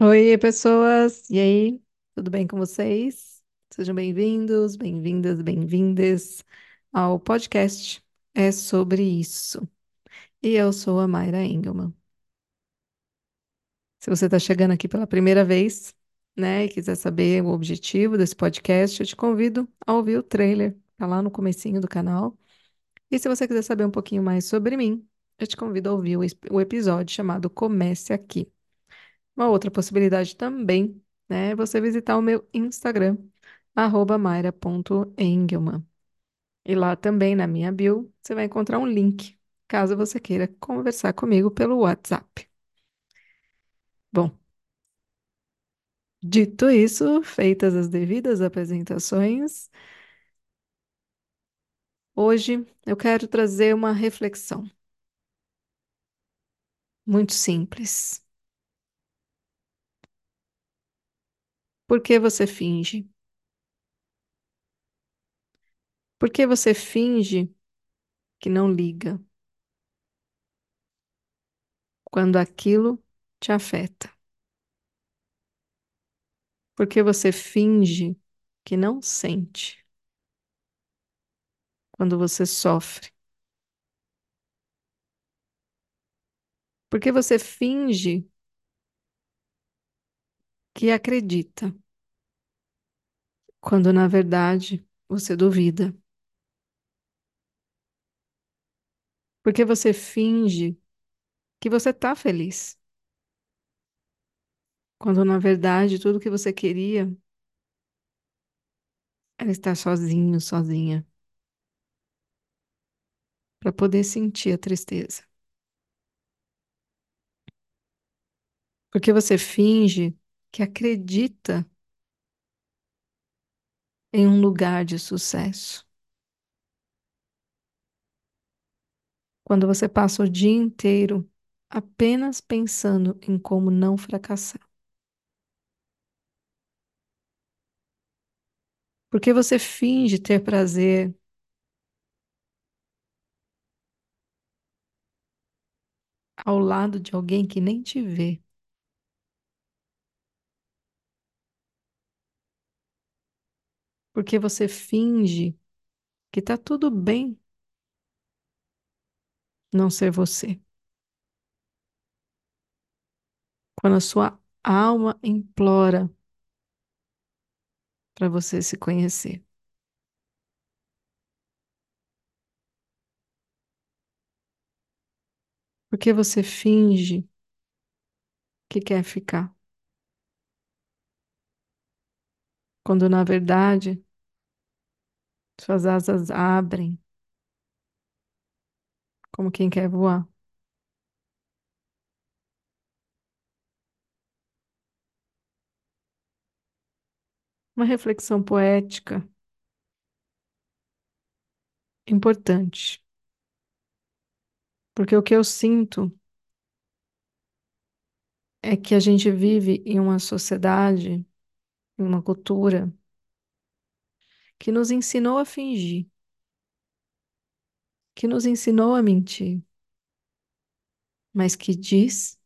Oi, pessoas! E aí, tudo bem com vocês? Sejam bem-vindos, bem-vindas, bem-vindes ao podcast É sobre isso. E eu sou a Mayra Engelmann. Se você está chegando aqui pela primeira vez, né, e quiser saber o objetivo desse podcast, eu te convido a ouvir o trailer, tá lá no comecinho do canal. E se você quiser saber um pouquinho mais sobre mim, eu te convido a ouvir o, episódio chamado Comece Aqui. Uma outra possibilidade também, né, é você visitar o meu Instagram, arroba. E lá também na minha bio, você vai encontrar um link, caso você queira conversar comigo pelo WhatsApp. Bom, dito isso, feitas as devidas apresentações, hoje eu quero trazer uma reflexão muito simples. Por que você finge? Por que você finge que não liga quando aquilo te afeta? Por que você finge que não sente quando você sofre? Por que você finge que acredita quando na verdade você duvida? Por que você finge que você está feliz quando na verdade tudo que você queria era estar sozinho, sozinha, para poder sentir a tristeza? Por que você finge que acredita em um lugar de sucesso quando você passa o dia inteiro apenas pensando em como não fracassar? Porque você finge ter prazer ao lado de alguém que nem te vê. Porque você finge que tá tudo bem não ser você. Quando a sua alma implora para você se conhecer. Porque você finge que quer ficar. Quando na verdade suas asas abrem como quem quer voar. Uma reflexão poética importante. Porque o que eu sinto é que a gente vive em uma sociedade, em uma cultura que nos ensinou a fingir, que nos ensinou a mentir, mas que diz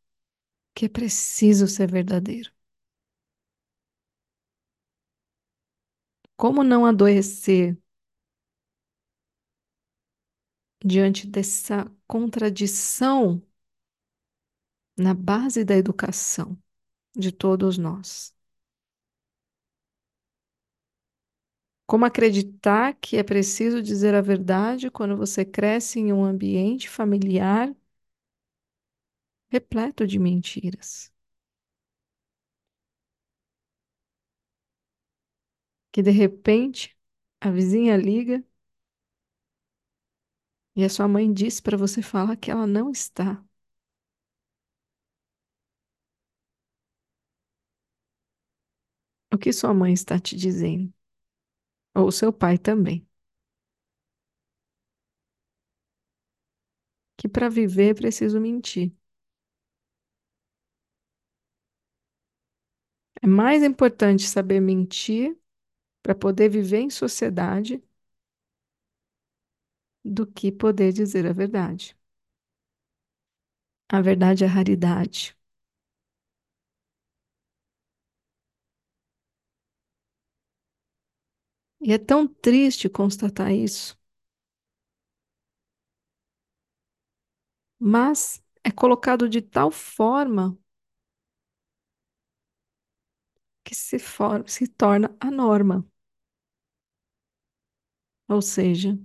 que é preciso ser verdadeiro. Como não adoecer diante dessa contradição na base da educação de todos nós? Como acreditar que é preciso dizer a verdade quando você cresce em um ambiente familiar repleto de mentiras? Que de repente a vizinha liga e a sua mãe diz para você falar que ela não está. O que sua mãe está te dizendo? Ou seu pai também. Que para viver preciso mentir. É mais importante saber mentir para poder viver em sociedade do que poder dizer a verdade. A verdade é raridade. E é tão triste constatar isso, mas é colocado de tal forma que se, for, se torna a norma. Ou seja,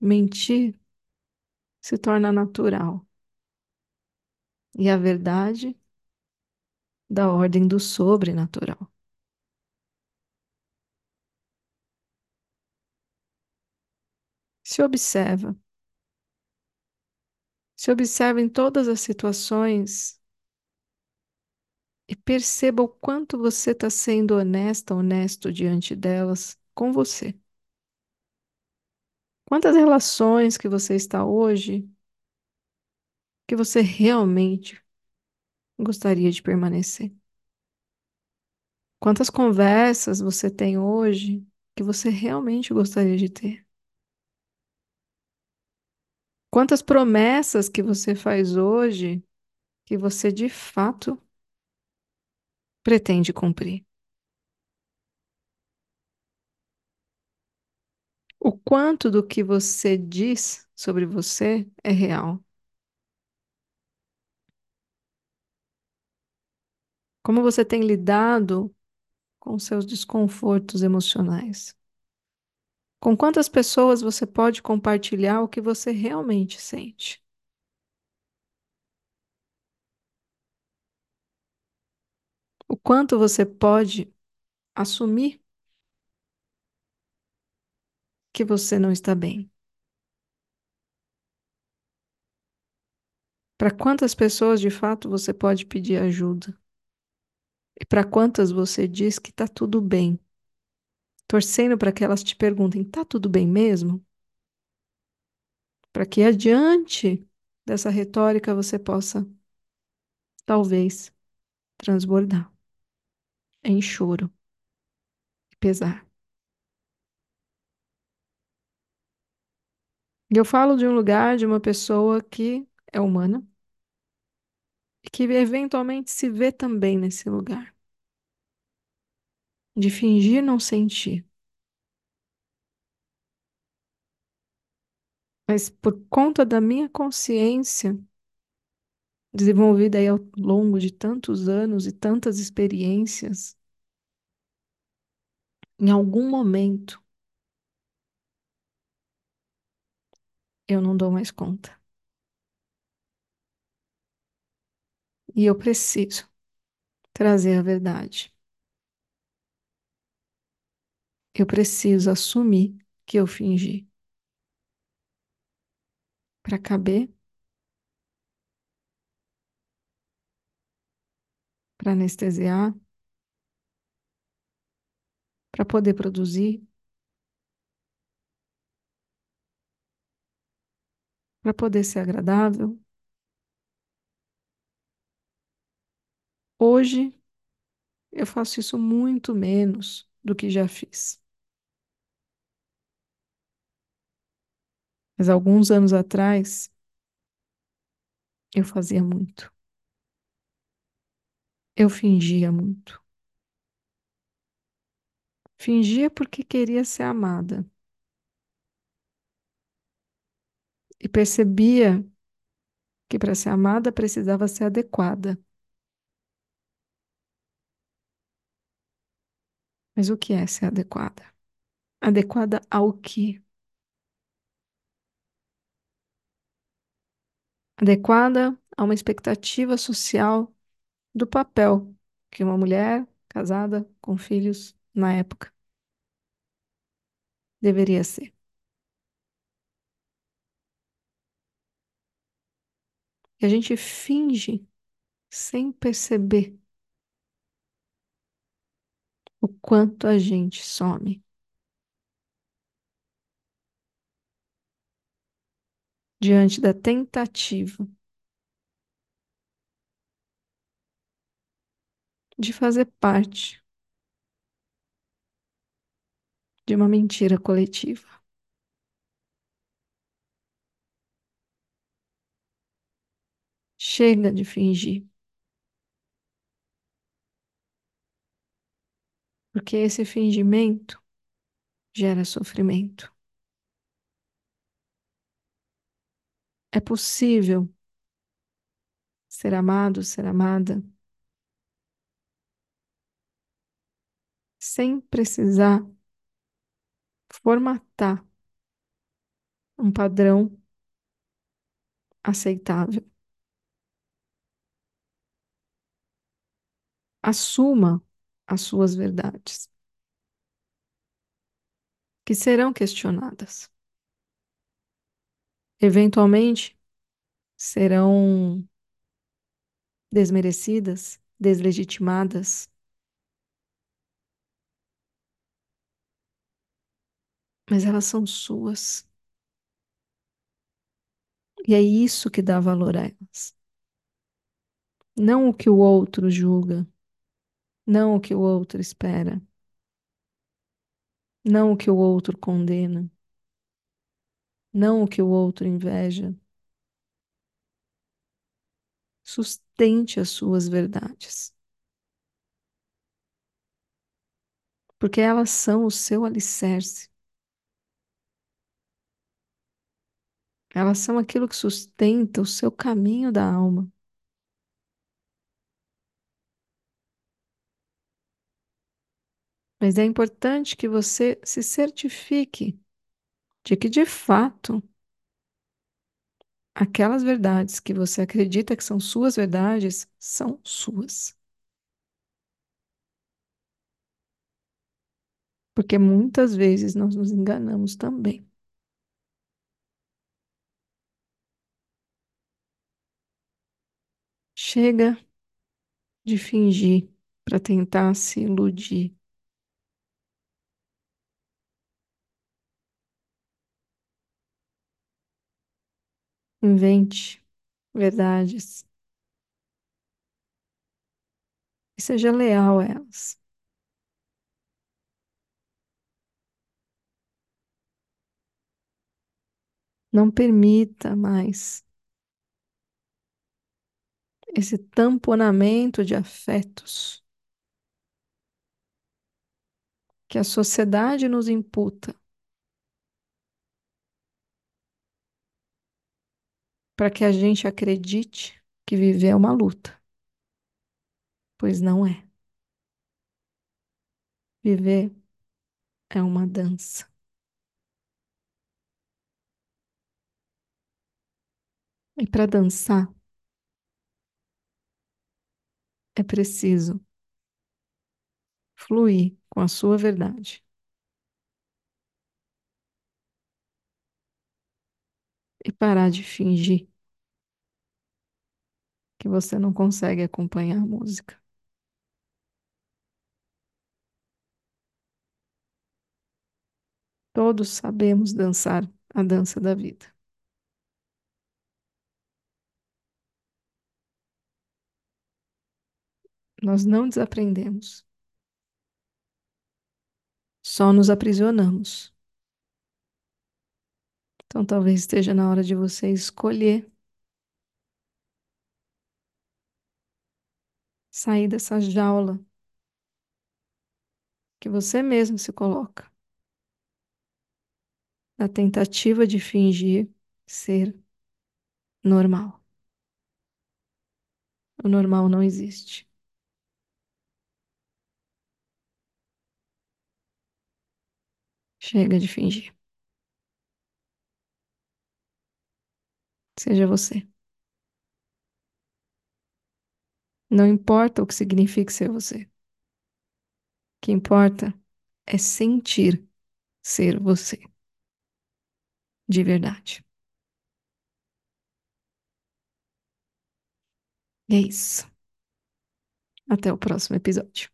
mentir se torna natural. E a verdade da ordem do sobrenatural. Se observa. Se observa em todas as situações e perceba o quanto você está sendo honesta, honesto diante delas com você. Quantas relações que você está hoje que você realmente gostaria de permanecer? Quantas conversas você tem hoje que você realmente gostaria de ter? Quantas promessas que você faz hoje que você de fato pretende cumprir? O quanto do que você diz sobre você é real? Como você tem lidado com seus desconfortos emocionais? Com quantas pessoas você pode compartilhar o que você realmente sente? O quanto você pode assumir que você não está bem? Para quantas pessoas de fato você pode pedir ajuda? E para quantas você diz que está tudo bem? Torcendo para que elas te perguntem: está tudo bem mesmo? Para que adiante dessa retórica você possa, talvez, transbordar em choro e pesar. E eu falo de um lugar de uma pessoa que é humana e que eventualmente se vê também nesse lugar de fingir não sentir. Mas por conta da minha consciência, desenvolvida aí ao longo de tantos anos e tantas experiências, em algum momento eu não dou mais conta. E eu preciso trazer a verdade. Eu preciso assumir que eu fingi. Para caber, para anestesiar, para poder produzir, para poder ser agradável. Hoje eu faço isso muito menos do que já fiz. Mas alguns anos atrás, eu fazia muito. Eu fingia muito. Fingia porque queria ser amada. E percebia que para ser amada precisava ser adequada. Mas o que é ser adequada? Adequada ao quê? Adequada a uma expectativa social do papel que uma mulher casada com filhos na época deveria ser. E a gente finge sem perceber o quanto a gente some. Diante da tentativa de fazer parte de uma mentira coletiva. Chega de fingir. Porque esse fingimento gera sofrimento. É possível ser amado, ser amada, sem precisar formatar um padrão aceitável. Assuma as suas verdades, que serão questionadas. Eventualmente, serão desmerecidas, deslegitimadas. Mas elas são suas. E é isso que dá valor a elas. Não o que o outro julga, não o que o outro espera, não o que o outro condena, não o que o outro inveja. Sustente as suas verdades. Porque elas são o seu alicerce. Elas são aquilo que sustenta o seu caminho da alma. Mas é importante que você se certifique de que, de fato, aquelas verdades que você acredita que são suas verdades são suas. Porque muitas vezes nós nos enganamos também. Chega de fingir para tentar se iludir. Invente verdades e seja leal a elas. Não permita mais esse tamponamento de afetos que a sociedade nos imputa para que a gente acredite que viver é uma luta. Pois não é. Viver é uma dança. E para dançar, é preciso fluir com a sua verdade. E parar de fingir que você não consegue acompanhar a música. Todos sabemos dançar a dança da vida. Nós não desaprendemos. Só nos aprisionamos. Então talvez esteja na hora de você escolher sair dessa jaula que você mesmo se coloca na tentativa de fingir ser normal. O normal não existe. Chega de fingir. Seja você. Não importa o que signifique ser você. O que importa é sentir ser você. De verdade. E é isso. Até o próximo episódio.